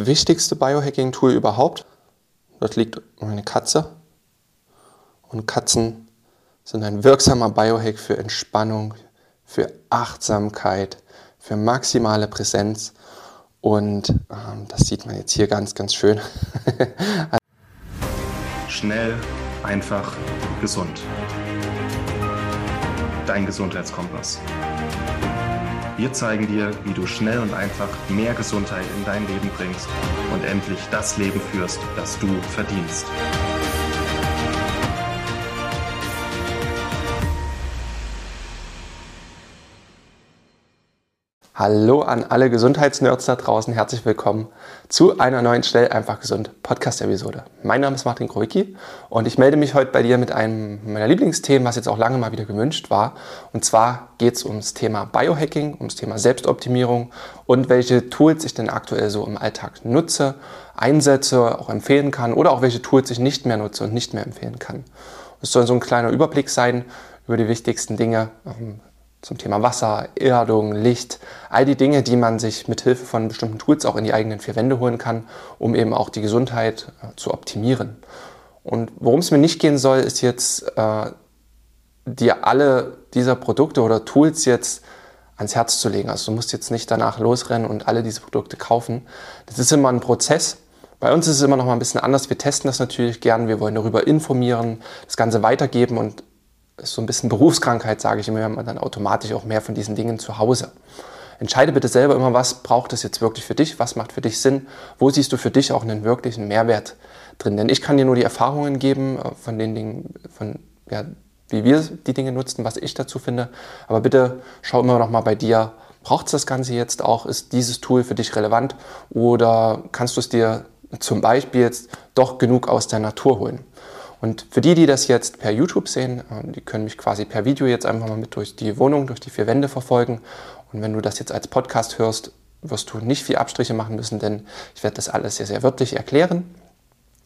das wichtigste Biohacking-Tool überhaupt. Dort liegt meine Katze. Und Katzen sind ein wirksamer Biohack für Entspannung, für Achtsamkeit, für maximale Präsenz. Und ähm, das sieht man jetzt hier ganz, ganz schön. Schnell, einfach, gesund. Dein Gesundheitskompass. Wir zeigen dir, wie du schnell und einfach mehr Gesundheit in dein Leben bringst und endlich das Leben führst, das du verdienst. Hallo an alle Gesundheitsnerds da draußen, herzlich willkommen zu einer neuen Schnell einfach gesund Podcast-Episode. Mein Name ist Martin Krojki und ich melde mich heute bei dir mit einem meiner Lieblingsthemen, was jetzt auch lange mal wieder gewünscht war. Und zwar geht es ums Thema Biohacking, ums Thema Selbstoptimierung und welche Tools ich denn aktuell so im Alltag nutze, einsetze, auch empfehlen kann oder auch welche Tools ich nicht mehr nutze und nicht mehr empfehlen kann. Es soll so ein kleiner Überblick sein über die wichtigsten Dinge, ähm, zum Thema Wasser, Erdung, Licht, all die Dinge, die man sich mit Hilfe von bestimmten Tools auch in die eigenen vier Wände holen kann, um eben auch die Gesundheit äh, zu optimieren. Und worum es mir nicht gehen soll, ist jetzt, äh, dir alle dieser Produkte oder Tools jetzt ans Herz zu legen. Also du musst jetzt nicht danach losrennen und alle diese Produkte kaufen. Das ist immer ein Prozess. Bei uns ist es immer noch mal ein bisschen anders. Wir testen das natürlich gern. Wir wollen darüber informieren, das Ganze weitergeben und ist so ein bisschen Berufskrankheit, sage ich immer, wenn man dann automatisch auch mehr von diesen Dingen zu Hause. Entscheide bitte selber immer, was braucht es jetzt wirklich für dich, was macht für dich Sinn, wo siehst du für dich auch einen wirklichen Mehrwert drin. Denn ich kann dir nur die Erfahrungen geben äh, von den Dingen, von, ja, wie wir die Dinge nutzen, was ich dazu finde. Aber bitte schau immer noch mal bei dir, braucht es das Ganze jetzt auch, ist dieses Tool für dich relevant oder kannst du es dir zum Beispiel jetzt doch genug aus der Natur holen. Und für die, die das jetzt per YouTube sehen, äh, die können mich quasi per Video jetzt einfach mal mit durch die Wohnung, durch die vier Wände verfolgen. Und wenn du das jetzt als Podcast hörst, wirst du nicht viel Abstriche machen müssen, denn ich werde das alles sehr, sehr wörtlich erklären.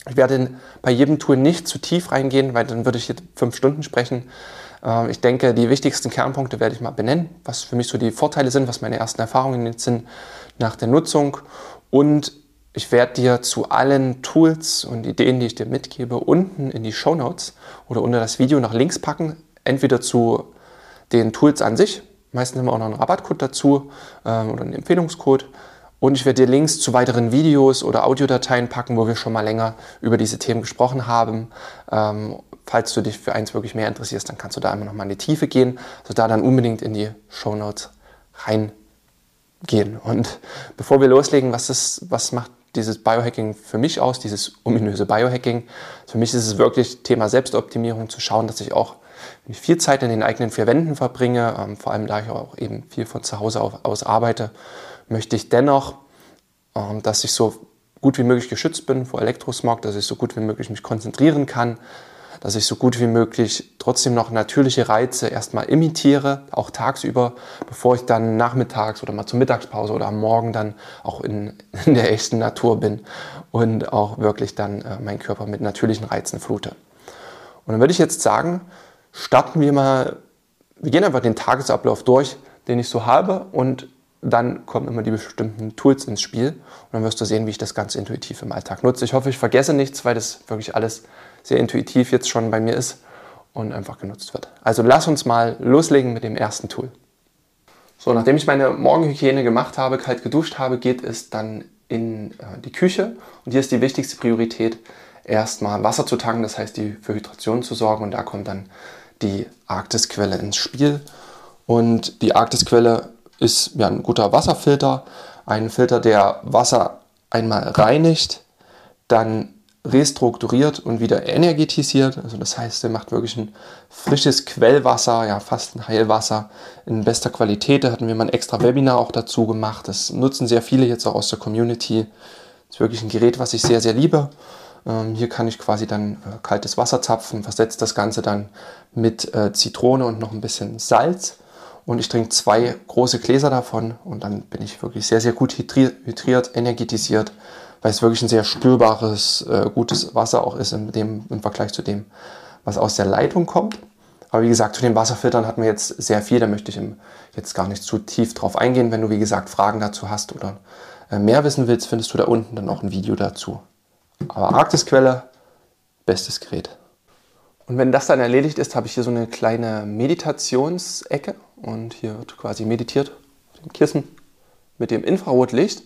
Ich werde bei jedem Tool nicht zu tief reingehen, weil dann würde ich jetzt fünf Stunden sprechen. Äh, ich denke, die wichtigsten Kernpunkte werde ich mal benennen, was für mich so die Vorteile sind, was meine ersten Erfahrungen jetzt sind nach der Nutzung und ich werde dir zu allen Tools und Ideen, die ich dir mitgebe, unten in die Show Notes oder unter das Video nach links packen. Entweder zu den Tools an sich, meistens haben wir auch noch einen Rabattcode dazu ähm, oder einen Empfehlungscode. Und ich werde dir Links zu weiteren Videos oder Audiodateien packen, wo wir schon mal länger über diese Themen gesprochen haben. Ähm, falls du dich für eins wirklich mehr interessierst, dann kannst du da immer noch mal in die Tiefe gehen. Also da dann unbedingt in die Show Notes reingehen. Und bevor wir loslegen, was, ist, was macht dieses Biohacking für mich aus, dieses ominöse Biohacking. Für mich ist es wirklich Thema Selbstoptimierung, zu schauen, dass ich auch, viel Zeit in den eigenen vier Wänden verbringe, ähm, vor allem da ich auch eben viel von zu Hause aus arbeite, möchte ich dennoch, ähm, dass ich so gut wie möglich geschützt bin vor Elektrosmog, dass ich so gut wie möglich mich konzentrieren kann, dass ich so gut wie möglich trotzdem noch natürliche Reize erstmal imitiere, auch tagsüber, bevor ich dann nachmittags oder mal zur Mittagspause oder am Morgen dann auch in, in der echten Natur bin und auch wirklich dann äh, meinen Körper mit natürlichen Reizen flute. Und dann würde ich jetzt sagen, starten wir mal, wir gehen einfach den Tagesablauf durch, den ich so habe und dann kommen immer die bestimmten Tools ins Spiel und dann wirst du sehen, wie ich das ganz intuitiv im Alltag nutze. Ich hoffe, ich vergesse nichts, weil das wirklich alles sehr intuitiv jetzt schon bei mir ist und einfach genutzt wird. Also lass uns mal loslegen mit dem ersten Tool. So, nachdem ich meine Morgenhygiene gemacht habe, kalt geduscht habe, geht es dann in äh, die Küche und hier ist die wichtigste Priorität, erstmal Wasser zu tanken, das heißt die für Hydration zu sorgen und da kommt dann die Arktisquelle ins Spiel. Und die Arktisquelle ist ja, ein guter Wasserfilter, ein Filter, der Wasser einmal reinigt, dann restrukturiert und wieder energetisiert. Also das heißt, er macht wirklich ein frisches Quellwasser, ja fast ein Heilwasser in bester Qualität. Da hatten wir mal ein extra Webinar auch dazu gemacht. Das nutzen sehr viele jetzt auch aus der Community. Das ist wirklich ein Gerät, was ich sehr, sehr liebe. Ähm, hier kann ich quasi dann äh, kaltes Wasser zapfen, versetze das Ganze dann mit äh, Zitrone und noch ein bisschen Salz. Und ich trinke zwei große Gläser davon und dann bin ich wirklich sehr, sehr gut hydriert, energetisiert weil es wirklich ein sehr spürbares, äh, gutes Wasser auch ist im, dem, im Vergleich zu dem, was aus der Leitung kommt. Aber wie gesagt, zu den Wasserfiltern hatten wir jetzt sehr viel, da möchte ich jetzt gar nicht zu tief drauf eingehen. Wenn du, wie gesagt, Fragen dazu hast oder äh, mehr wissen willst, findest du da unten dann auch ein Video dazu. Aber Arktisquelle, bestes Gerät. Und wenn das dann erledigt ist, habe ich hier so eine kleine Meditationsecke und hier wird quasi meditiert mit dem Kissen mit dem Infrarotlicht.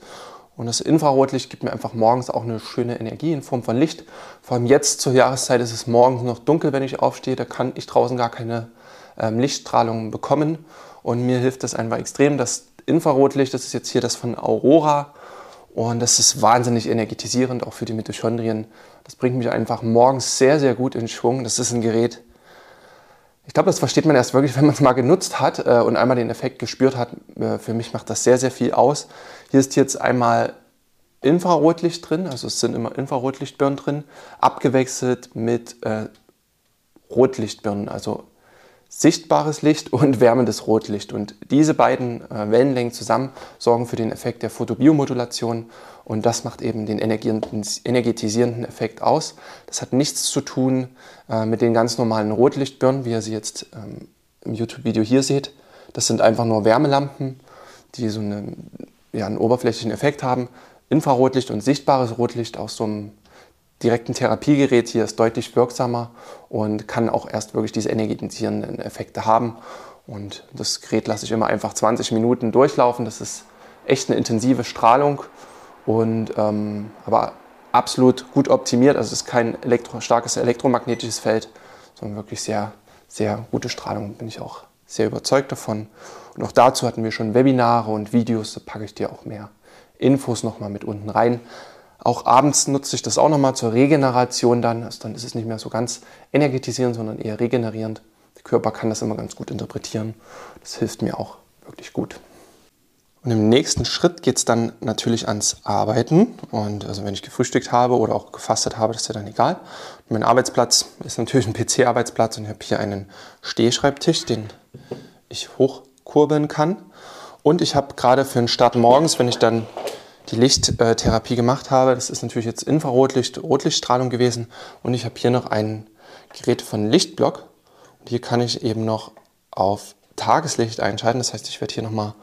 Und das Infrarotlicht gibt mir einfach morgens auch eine schöne Energie in Form von Licht. Vor allem jetzt zur Jahreszeit ist es morgens noch dunkel, wenn ich aufstehe. Da kann ich draußen gar keine ähm, Lichtstrahlung bekommen. Und mir hilft das einfach extrem. Das Infrarotlicht, das ist jetzt hier das von Aurora. Und das ist wahnsinnig energetisierend, auch für die Mitochondrien. Das bringt mich einfach morgens sehr, sehr gut in Schwung. Das ist ein Gerät, ich glaube, das versteht man erst wirklich, wenn man es mal genutzt hat äh, und einmal den Effekt gespürt hat. Äh, für mich macht das sehr, sehr viel aus. Hier ist jetzt einmal Infrarotlicht drin, also es sind immer Infrarotlichtbirnen drin, abgewechselt mit äh, Rotlichtbirnen, also sichtbares Licht und wärmendes Rotlicht. Und diese beiden äh, Wellenlängen zusammen sorgen für den Effekt der Photobiomodulation und das macht eben den energetisierenden Effekt aus. Das hat nichts zu tun äh, mit den ganz normalen Rotlichtbirnen, wie ihr sie jetzt ähm, im YouTube-Video hier seht. Das sind einfach nur Wärmelampen, die so eine, ja, einen oberflächlichen Effekt haben. Infrarotlicht und sichtbares Rotlicht aus so einem direkten Therapiegerät hier ist deutlich wirksamer und kann auch erst wirklich diese energetisierenden Effekte haben. Und das Gerät lasse ich immer einfach 20 Minuten durchlaufen. Das ist echt eine intensive Strahlung und ähm, aber absolut gut optimiert. Also es ist kein elektro, starkes elektromagnetisches Feld, sondern wirklich sehr, sehr gute Strahlung. Bin ich auch sehr überzeugt davon. Und auch dazu hatten wir schon Webinare und Videos. Da packe ich dir auch mehr Infos nochmal mit unten rein. Auch abends nutze ich das auch nochmal zur Regeneration dann. Also dann ist es nicht mehr so ganz energetisierend, sondern eher regenerierend. Der Körper kann das immer ganz gut interpretieren. Das hilft mir auch wirklich gut. Und im nächsten Schritt geht es dann natürlich ans Arbeiten. Und also wenn ich gefrühstückt habe oder auch gefastet habe, das ist ja dann egal. Und mein Arbeitsplatz ist natürlich ein PC-Arbeitsplatz und ich habe hier einen Stehschreibtisch, den ich hochkurbeln kann. Und ich habe gerade für den Start morgens, wenn ich dann die Lichttherapie gemacht habe. Das ist natürlich jetzt Infrarotlicht, Rotlichtstrahlung gewesen. Und ich habe hier noch ein Gerät von Lichtblock. Und hier kann ich eben noch auf Tageslicht einschalten. Das heißt, ich werde hier nochmal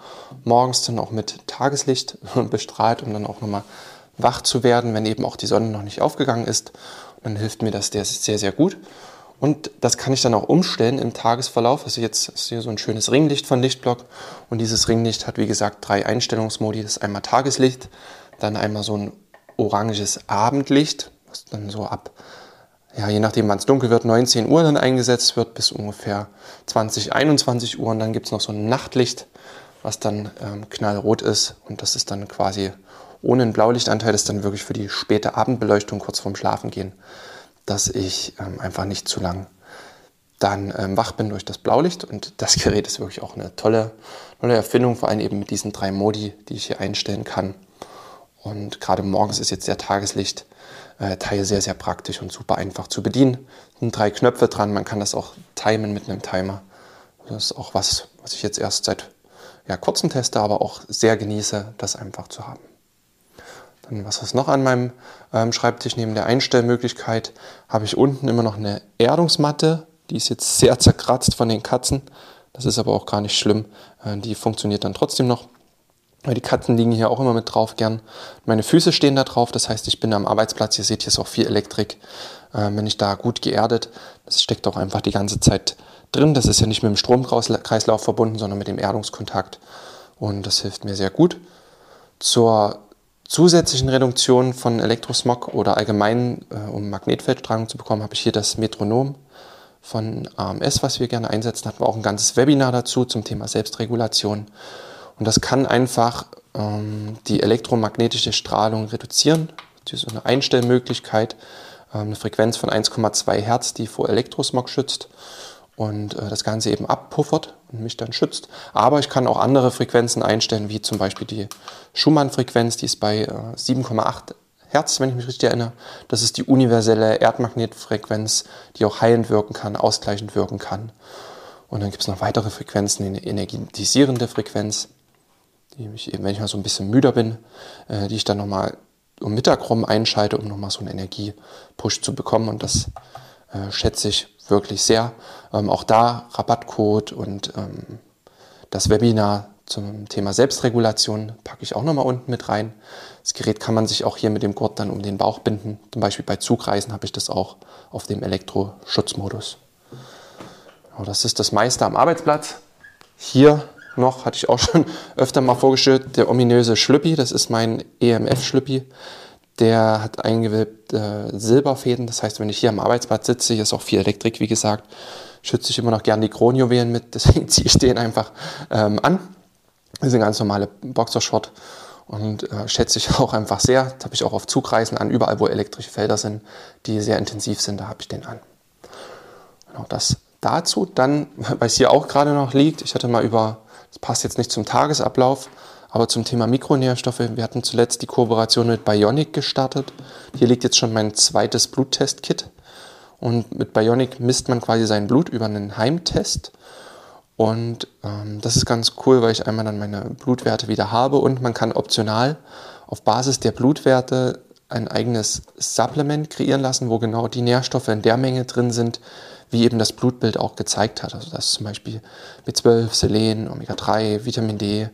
morgens dann auch mit Tageslicht bestrahlt, um dann auch nochmal wach zu werden, wenn eben auch die Sonne noch nicht aufgegangen ist. Und dann hilft mir das sehr, sehr gut. Und das kann ich dann auch umstellen im Tagesverlauf. Also jetzt ist hier so ein schönes Ringlicht von Lichtblock. Und dieses Ringlicht hat, wie gesagt, drei Einstellungsmodi. Das ist einmal Tageslicht, dann einmal so ein oranges Abendlicht, was dann so ab, ja, je nachdem wann es dunkel wird, 19 Uhr dann eingesetzt wird, bis ungefähr 20, 21 Uhr. Und dann gibt es noch so ein Nachtlicht, was dann ähm, knallrot ist. Und das ist dann quasi ohne einen Blaulichtanteil, das ist dann wirklich für die späte Abendbeleuchtung kurz vorm Schlafengehen dass ich ähm, einfach nicht zu lang dann ähm, wach bin durch das Blaulicht. Und das Gerät ist wirklich auch eine tolle, tolle Erfindung, vor allem eben mit diesen drei Modi, die ich hier einstellen kann. Und gerade morgens ist jetzt der Tageslicht äh, sehr, sehr praktisch und super einfach zu bedienen. Es sind drei Knöpfe dran, man kann das auch timen mit einem Timer. Das ist auch was, was ich jetzt erst seit ja, kurzem teste, aber auch sehr genieße, das einfach zu haben. Dann was ist noch an meinem ähm, Schreibtisch? Neben der Einstellmöglichkeit habe ich unten immer noch eine Erdungsmatte. Die ist jetzt sehr zerkratzt von den Katzen. Das ist aber auch gar nicht schlimm. Äh, die funktioniert dann trotzdem noch. Die Katzen liegen hier auch immer mit drauf gern. Meine Füße stehen da drauf, das heißt, ich bin am Arbeitsplatz. Ihr seht, hier ist auch viel Elektrik. Äh, bin ich da gut geerdet. Das steckt auch einfach die ganze Zeit drin. Das ist ja nicht mit dem Stromkreislauf verbunden, sondern mit dem Erdungskontakt. Und das hilft mir sehr gut. Zur zusätzlichen Reduktion von Elektrosmog oder allgemein, äh, um Magnetfeldstrahlung zu bekommen, habe ich hier das Metronom von AMS, was wir gerne einsetzen. Hatten wir auch ein ganzes Webinar dazu zum Thema Selbstregulation. Und das kann einfach ähm, die elektromagnetische Strahlung reduzieren. Das ist eine Einstellmöglichkeit, äh, eine Frequenz von 1,2 Hertz, die vor Elektrosmog schützt und äh, das Ganze eben abpuffert und mich dann schützt. Aber ich kann auch andere Frequenzen einstellen, wie zum Beispiel die Schumann-Frequenz, die ist bei äh, 7,8 Hertz, wenn ich mich richtig erinnere. Das ist die universelle Erdmagnetfrequenz, die auch heilend wirken kann, ausgleichend wirken kann. Und dann gibt es noch weitere Frequenzen, eine energetisierende Frequenz, die mich eben, wenn ich mal so ein bisschen müder bin, äh, die ich dann nochmal um Mittag rum einschalte, um nochmal so einen Energiepush zu bekommen. Und das äh, schätze ich wirklich sehr. Ähm, auch da Rabattcode und ähm, das Webinar zum Thema Selbstregulation packe ich auch nochmal unten mit rein. Das Gerät kann man sich auch hier mit dem Gurt dann um den Bauch binden. Zum Beispiel bei Zugreisen habe ich das auch auf dem Elektroschutzmodus. Genau, das ist das meiste am Arbeitsplatz. Hier noch, hatte ich auch schon öfter mal vorgestellt, der ominöse Schlüppi. Das ist mein EMF-Schlüppi. Der hat eingewölbte äh, Silberfäden. Das heißt, wenn ich hier am Arbeitsplatz sitze, hier ist auch viel Elektrik, wie gesagt, schütze ich immer noch gerne die Kronjuwelen mit. Deswegen ziehe ich den einfach ähm, an. Das ist eine ganz normale Boxershort und äh, schätze ich auch einfach sehr. Das habe ich auch auf Zugreisen an, überall wo elektrische Felder sind, die sehr intensiv sind, da habe ich den an. Genau das dazu. Dann, weil es hier auch gerade noch liegt, ich hatte mal über, das passt jetzt nicht zum Tagesablauf, aber zum Thema Mikronährstoffe, wir hatten zuletzt die Kooperation mit Bionic gestartet. Hier liegt jetzt schon mein zweites Bluttest-Kit. Und mit Bionic misst man quasi sein Blut über einen Heimtest. Und ähm, das ist ganz cool, weil ich einmal dann meine Blutwerte wieder habe und man kann optional auf Basis der Blutwerte ein eigenes Supplement kreieren lassen, wo genau die Nährstoffe in der Menge drin sind, wie eben das Blutbild auch gezeigt hat. Also das ist zum Beispiel B12, Selen, Omega-3, Vitamin D,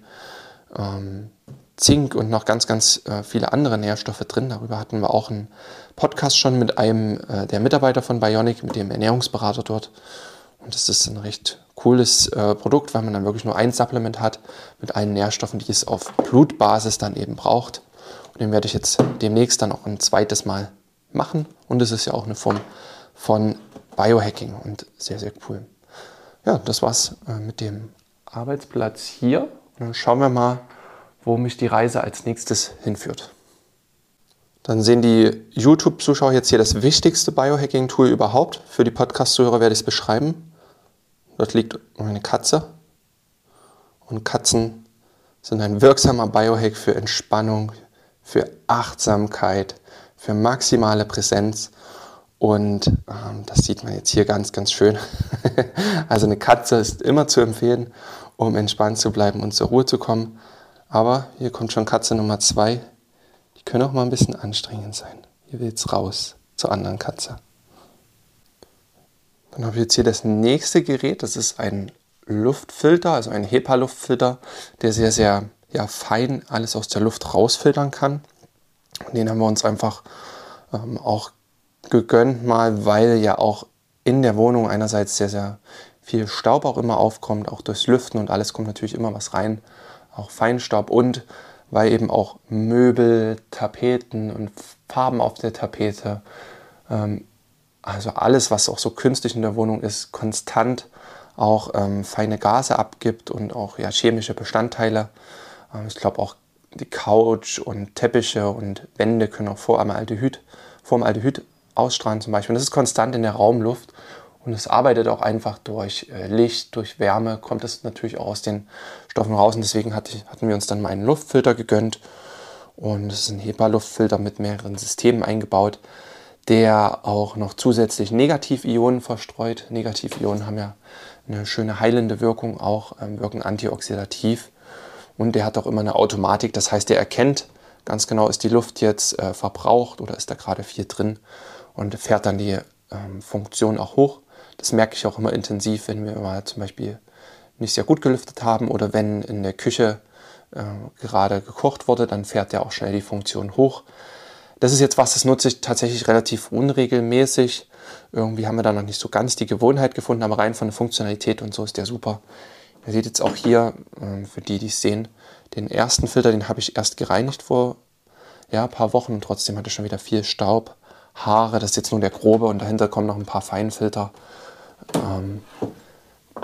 ähm, Zink und noch ganz, ganz äh, viele andere Nährstoffe drin. Darüber hatten wir auch einen Podcast schon mit einem äh, der Mitarbeiter von Bionic, mit dem Ernährungsberater dort. Und das ist ein recht cooles äh, Produkt, weil man dann wirklich nur ein Supplement hat mit allen Nährstoffen, die es auf Blutbasis dann eben braucht. Und den werde ich jetzt demnächst dann auch ein zweites Mal machen. Und es ist ja auch eine Form von Biohacking und sehr, sehr cool. Ja, das war's äh, mit dem Arbeitsplatz hier. Dann schauen wir mal, wo mich die Reise als nächstes hinführt. Dann sehen die YouTube-Zuschauer jetzt hier das wichtigste Biohacking-Tool überhaupt. Für die Podcast-Zuhörer werde ich es beschreiben. Dort liegt eine Katze. Und Katzen sind ein wirksamer Biohack für Entspannung, für Achtsamkeit, für maximale Präsenz und ähm, das sieht man jetzt hier ganz, ganz schön. also eine Katze ist immer zu empfehlen, um entspannt zu bleiben und zur Ruhe zu kommen. Aber hier kommt schon Katze Nummer zwei. Die können auch mal ein bisschen anstrengend sein. Hier will jetzt raus zur anderen Katze. Dann habe ich jetzt hier das nächste Gerät. Das ist ein Luftfilter, also ein HEPA-Luftfilter, der sehr, sehr ja, fein alles aus der Luft rausfiltern kann. Und den haben wir uns einfach ähm, auch gegönnt mal, weil ja auch in der Wohnung einerseits sehr, sehr viel Staub auch immer aufkommt, auch durchs Lüften und alles kommt natürlich immer was rein, auch Feinstaub und weil eben auch Möbel, Tapeten und Farben auf der Tapete, ähm, also alles, was auch so künstlich in der Wohnung ist, konstant auch ähm, feine Gase abgibt und auch ja, chemische Bestandteile. Ähm, ich glaube auch die Couch und Teppiche und Wände können auch vor Formaldehyd, Formaldehyd ausstrahlen zum Beispiel. Und das ist konstant in der Raumluft und es arbeitet auch einfach durch äh, Licht, durch Wärme, kommt es natürlich auch aus den Stoffen raus. Und deswegen hatten wir uns dann mal einen Luftfilter gegönnt. Und es ist ein HEPA-Luftfilter mit mehreren Systemen eingebaut, der auch noch zusätzlich Negativionen verstreut. Negativionen haben ja eine schöne heilende Wirkung, auch ähm, wirken antioxidativ. Und der hat auch immer eine Automatik, das heißt, der erkennt ganz genau, ist die Luft jetzt äh, verbraucht oder ist da gerade viel drin und fährt dann die ähm, Funktion auch hoch. Das merke ich auch immer intensiv, wenn wir mal zum Beispiel nicht sehr gut gelüftet haben oder wenn in der Küche äh, gerade gekocht wurde, dann fährt der auch schnell die Funktion hoch. Das ist jetzt was, das nutze ich tatsächlich relativ unregelmäßig. Irgendwie haben wir da noch nicht so ganz die Gewohnheit gefunden, aber rein von der Funktionalität und so ist der super. Ihr seht jetzt auch hier, äh, für die, die es sehen, den ersten Filter, den habe ich erst gereinigt vor ja, ein paar Wochen und trotzdem hatte ich schon wieder viel Staub. Haare, das ist jetzt nur der grobe und dahinter kommen noch ein paar Feinfilter, ähm,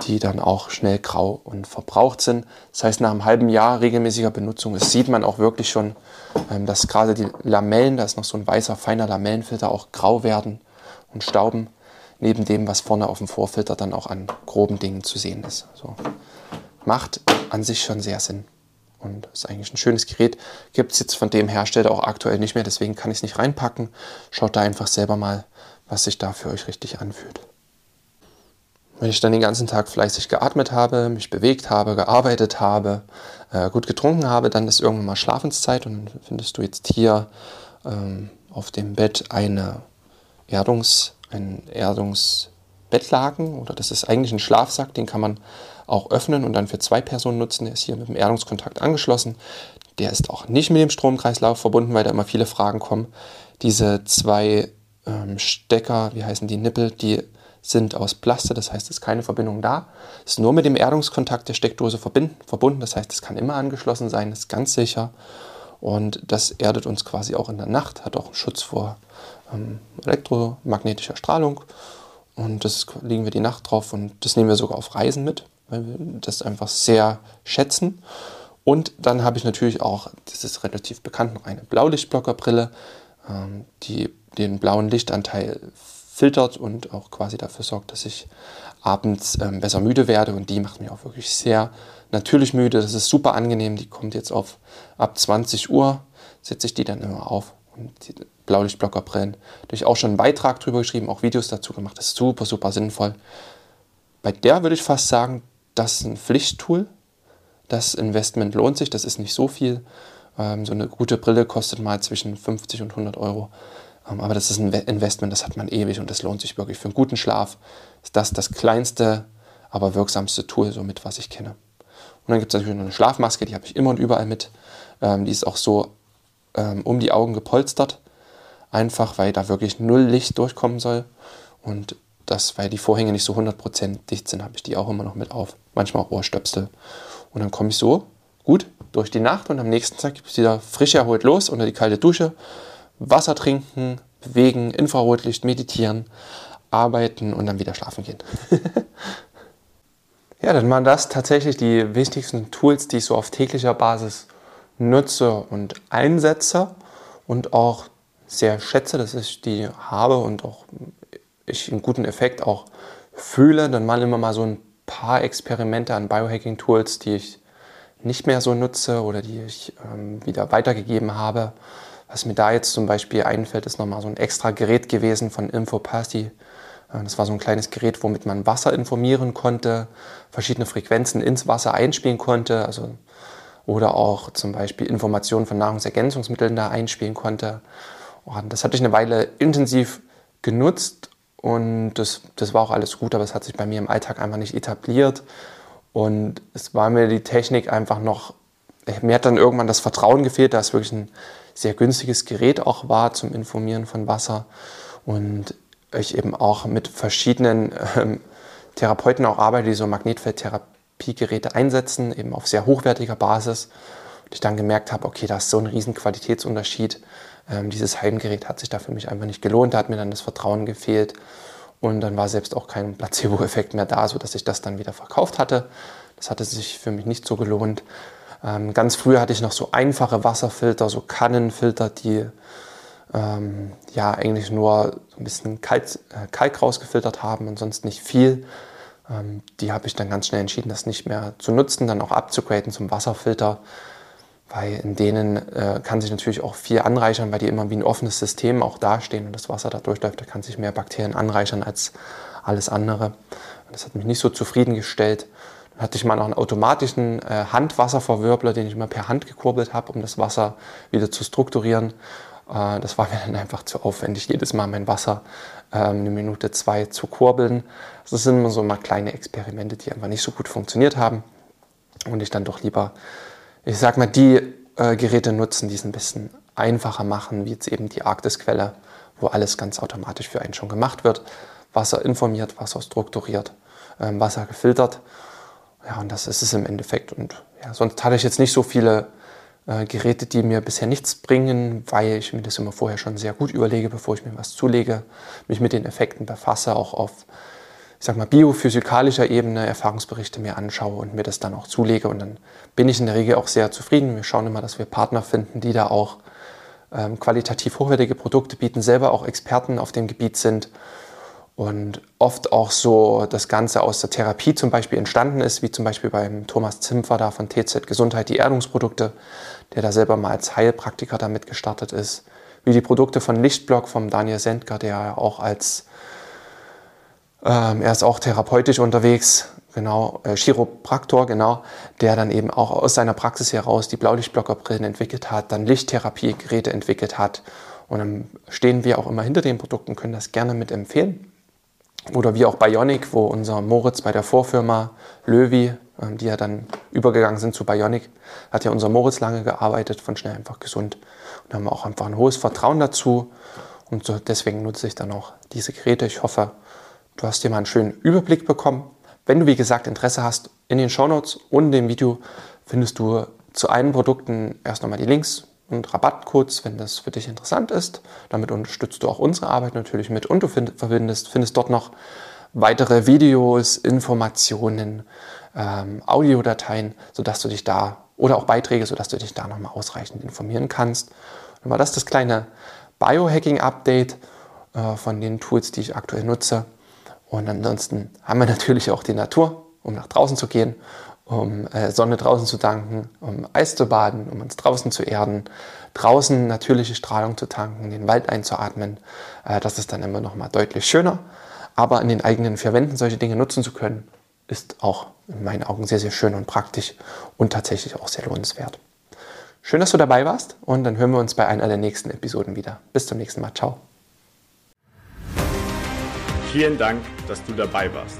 die dann auch schnell grau und verbraucht sind. Das heißt, nach einem halben Jahr regelmäßiger Benutzung, das sieht man auch wirklich schon, ähm, dass gerade die Lamellen, da ist noch so ein weißer, feiner Lamellenfilter, auch grau werden und stauben, neben dem, was vorne auf dem Vorfilter dann auch an groben Dingen zu sehen ist. So. Macht an sich schon sehr Sinn. Und ist eigentlich ein schönes Gerät. Gibt es jetzt von dem Hersteller auch aktuell nicht mehr, deswegen kann ich es nicht reinpacken. Schaut da einfach selber mal, was sich da für euch richtig anfühlt. Wenn ich dann den ganzen Tag fleißig geatmet habe, mich bewegt habe, gearbeitet habe, äh, gut getrunken habe, dann ist irgendwann mal Schlafenszeit und dann findest du jetzt hier ähm, auf dem Bett eine Erdungs, einen Erdungsbettlaken oder das ist eigentlich ein Schlafsack, den kann man auch öffnen und dann für zwei Personen nutzen. Der ist hier mit dem Erdungskontakt angeschlossen. Der ist auch nicht mit dem Stromkreislauf verbunden, weil da immer viele Fragen kommen. Diese zwei ähm, Stecker, wie heißen die Nippel, die sind aus Plaste, das heißt, es ist keine Verbindung da. Es ist nur mit dem Erdungskontakt der Steckdose verbunden, das heißt, es kann immer angeschlossen sein, ist ganz sicher. Und das erdet uns quasi auch in der Nacht, hat auch einen Schutz vor ähm, elektromagnetischer Strahlung. Und das legen wir die Nacht drauf und das nehmen wir sogar auf Reisen mit, weil wir das einfach sehr schätzen. Und dann habe ich natürlich auch, das ist relativ bekannt, noch eine Blaulichtblockerbrille, ähm, die den blauen Lichtanteil filtert und auch quasi dafür sorgt, dass ich abends ähm, besser müde werde. Und die macht mich auch wirklich sehr natürlich müde. Das ist super angenehm. Die kommt jetzt auf ab 20 Uhr, setze ich die dann immer auf. Und die Blaulichtblockerbrillen. Da habe ich auch schon einen Beitrag drüber geschrieben, auch Videos dazu gemacht. Das ist super, super sinnvoll. Bei der würde ich fast sagen, das ist ein Pflichttool. Das Investment lohnt sich, das ist nicht so viel. Ähm, so eine gute Brille kostet mal zwischen 50 und 100 Euro. Ähm, aber das ist ein Investment, das hat man ewig und das lohnt sich wirklich. Für einen guten Schlaf ist das das kleinste, aber wirksamste Tool, somit was ich kenne. Und dann gibt es natürlich noch eine Schlafmaske, die habe ich immer und überall mit. Ähm, die ist auch so ähm, um die Augen gepolstert. Einfach, weil da wirklich null Licht durchkommen soll. Und das, weil die Vorhänge nicht so 100% dicht sind, habe ich die auch immer noch mit auf. Manchmal auch Ohrstöpsel. Und dann komme ich so gut durch die Nacht und am nächsten Tag gibt es wieder frisch erholt los unter die kalte Dusche. Wasser trinken, bewegen, Infrarotlicht, meditieren, arbeiten und dann wieder schlafen gehen. ja, dann waren das tatsächlich die wichtigsten Tools, die ich so auf täglicher Basis nutze und einsetze und auch sehr schätze, dass ich die habe und auch ich einen guten Effekt auch fühle. Dann mal immer mal so ein paar Experimente an Biohacking-Tools, die ich nicht mehr so nutze oder die ich ähm, wieder weitergegeben habe. Was mir da jetzt zum Beispiel einfällt, ist nochmal so ein extra Gerät gewesen von Infopasti. Äh, das war so ein kleines Gerät, womit man Wasser informieren konnte, verschiedene Frequenzen ins Wasser einspielen konnte, also oder auch zum Beispiel Informationen von Nahrungsergänzungsmitteln da einspielen konnte. Und das hatte ich eine Weile intensiv genutzt und das, das war auch alles gut, aber es hat sich bei mir im Alltag einfach nicht etabliert. Und es war mir die Technik einfach noch, mir hat dann irgendwann das Vertrauen gefehlt, da es wirklich ein sehr günstiges Gerät auch war zum Informieren von Wasser. Und ich eben auch mit verschiedenen ähm, Therapeuten auch arbeite, die so Magnetfeldtherapie Pi-Geräte einsetzen, eben auf sehr hochwertiger Basis. Und ich dann gemerkt habe, okay, da ist so ein riesen Qualitätsunterschied. Ähm, dieses Heimgerät hat sich da für mich einfach nicht gelohnt, da hat mir dann das Vertrauen gefehlt. Und dann war selbst auch kein Placebo-Effekt mehr da, sodass ich das dann wieder verkauft hatte. Das hatte sich für mich nicht so gelohnt. Ähm, ganz früher hatte ich noch so einfache Wasserfilter, so Kannenfilter, die ähm, ja eigentlich nur ein bisschen Kalk, äh, Kalk rausgefiltert haben und sonst nicht viel. Ähm, die habe ich dann ganz schnell entschieden, das nicht mehr zu nutzen, dann auch abzugraden zum Wasserfilter, weil in denen äh, kann sich natürlich auch viel anreichern, weil die immer wie ein offenes System auch dastehen und das Wasser da durchläuft, da kann sich mehr Bakterien anreichern als alles andere. Das hat mich nicht so zufriedengestellt. Hatte ich mal noch einen automatischen äh, Handwasserverwirbler, den ich immer per Hand gekurbelt habe, um das Wasser wieder zu strukturieren. Äh, das war mir dann einfach zu aufwendig, jedes Mal mein Wasser ähm, eine Minute, zwei zu kurbeln. Das sind immer so mal kleine Experimente, die einfach nicht so gut funktioniert haben. Und ich dann doch lieber, ich sag mal, die äh, Geräte nutzen, die es ein bisschen einfacher machen, wie jetzt eben die Arktisquelle, wo alles ganz automatisch für einen schon gemacht wird. Wasser informiert, Wasser strukturiert, ähm, Wasser gefiltert. Ja, und das ist es im Endeffekt. Und ja, sonst hatte ich jetzt nicht so viele äh, Geräte, die mir bisher nichts bringen, weil ich mir das immer vorher schon sehr gut überlege, bevor ich mir was zulege, mich mit den Effekten befasse, auch auf ich sag mal, biophysikalischer Ebene Erfahrungsberichte mir anschaue und mir das dann auch zulege. Und dann bin ich in der Regel auch sehr zufrieden. Wir schauen immer, dass wir Partner finden, die da auch ähm, qualitativ hochwertige Produkte bieten, selber auch Experten auf dem Gebiet sind und oft auch so das Ganze aus der Therapie zum Beispiel entstanden ist, wie zum Beispiel beim Thomas Zimpfer da von TZ Gesundheit, die Erdungsprodukte, der da selber mal als Heilpraktiker damit gestartet ist, wie die Produkte von Lichtblock vom Daniel Sendker, der auch als, ähm, er ist auch therapeutisch unterwegs, genau, äh, Chiropraktor, genau, der dann eben auch aus seiner Praxis heraus die Blaulichtblockerbrillen entwickelt hat, dann Lichttherapiegeräte entwickelt hat. Und dann stehen wir auch immer hinter den Produkten, können das gerne mit empfehlen. Oder wie auch Bionic, wo unser Moritz bei der Vorfirma Löwy, ähm, die ja dann übergegangen sind zu Bionic, hat ja unser Moritz lange gearbeitet von Schnell einfach gesund. Und haben auch einfach ein hohes Vertrauen dazu. Und so deswegen nutze ich dann auch diese Geräte. Ich hoffe, du hast dir mal einen schönen Überblick bekommen. Wenn du, wie gesagt, Interesse hast, in den Shownotes und dem Video findest du zu allen Produkten erst nochmal die Links und Rabattcodes, wenn das für dich interessant ist. Damit unterstützt du auch unsere Arbeit natürlich mit und du find, findest, findest dort noch weitere Videos, Informationen, ähm, Audiodateien, sodass du dich da oder auch Beiträge, sodass du dich da nochmal ausreichend informieren kannst. Dann war das das kleine Biohacking-Update äh, von den Tools, die ich aktuell nutze. Und ansonsten haben wir natürlich auch die Natur, um nach draußen zu gehen um äh, Sonne draußen zu tanken, um Eis zu baden, um uns draußen zu erden, draußen natürliche Strahlung zu tanken, den Wald einzuatmen. Äh, das ist dann immer noch mal deutlich schöner. Aber in den eigenen vier Wänden solche Dinge nutzen zu können, ist auch in meinen Augen sehr, sehr schön und praktisch und tatsächlich auch sehr lohnenswert. Schön, dass du dabei warst und dann hören wir uns bei einer der nächsten Episoden wieder. Bis zum nächsten Mal. Ciao. Vielen Dank, dass du dabei warst.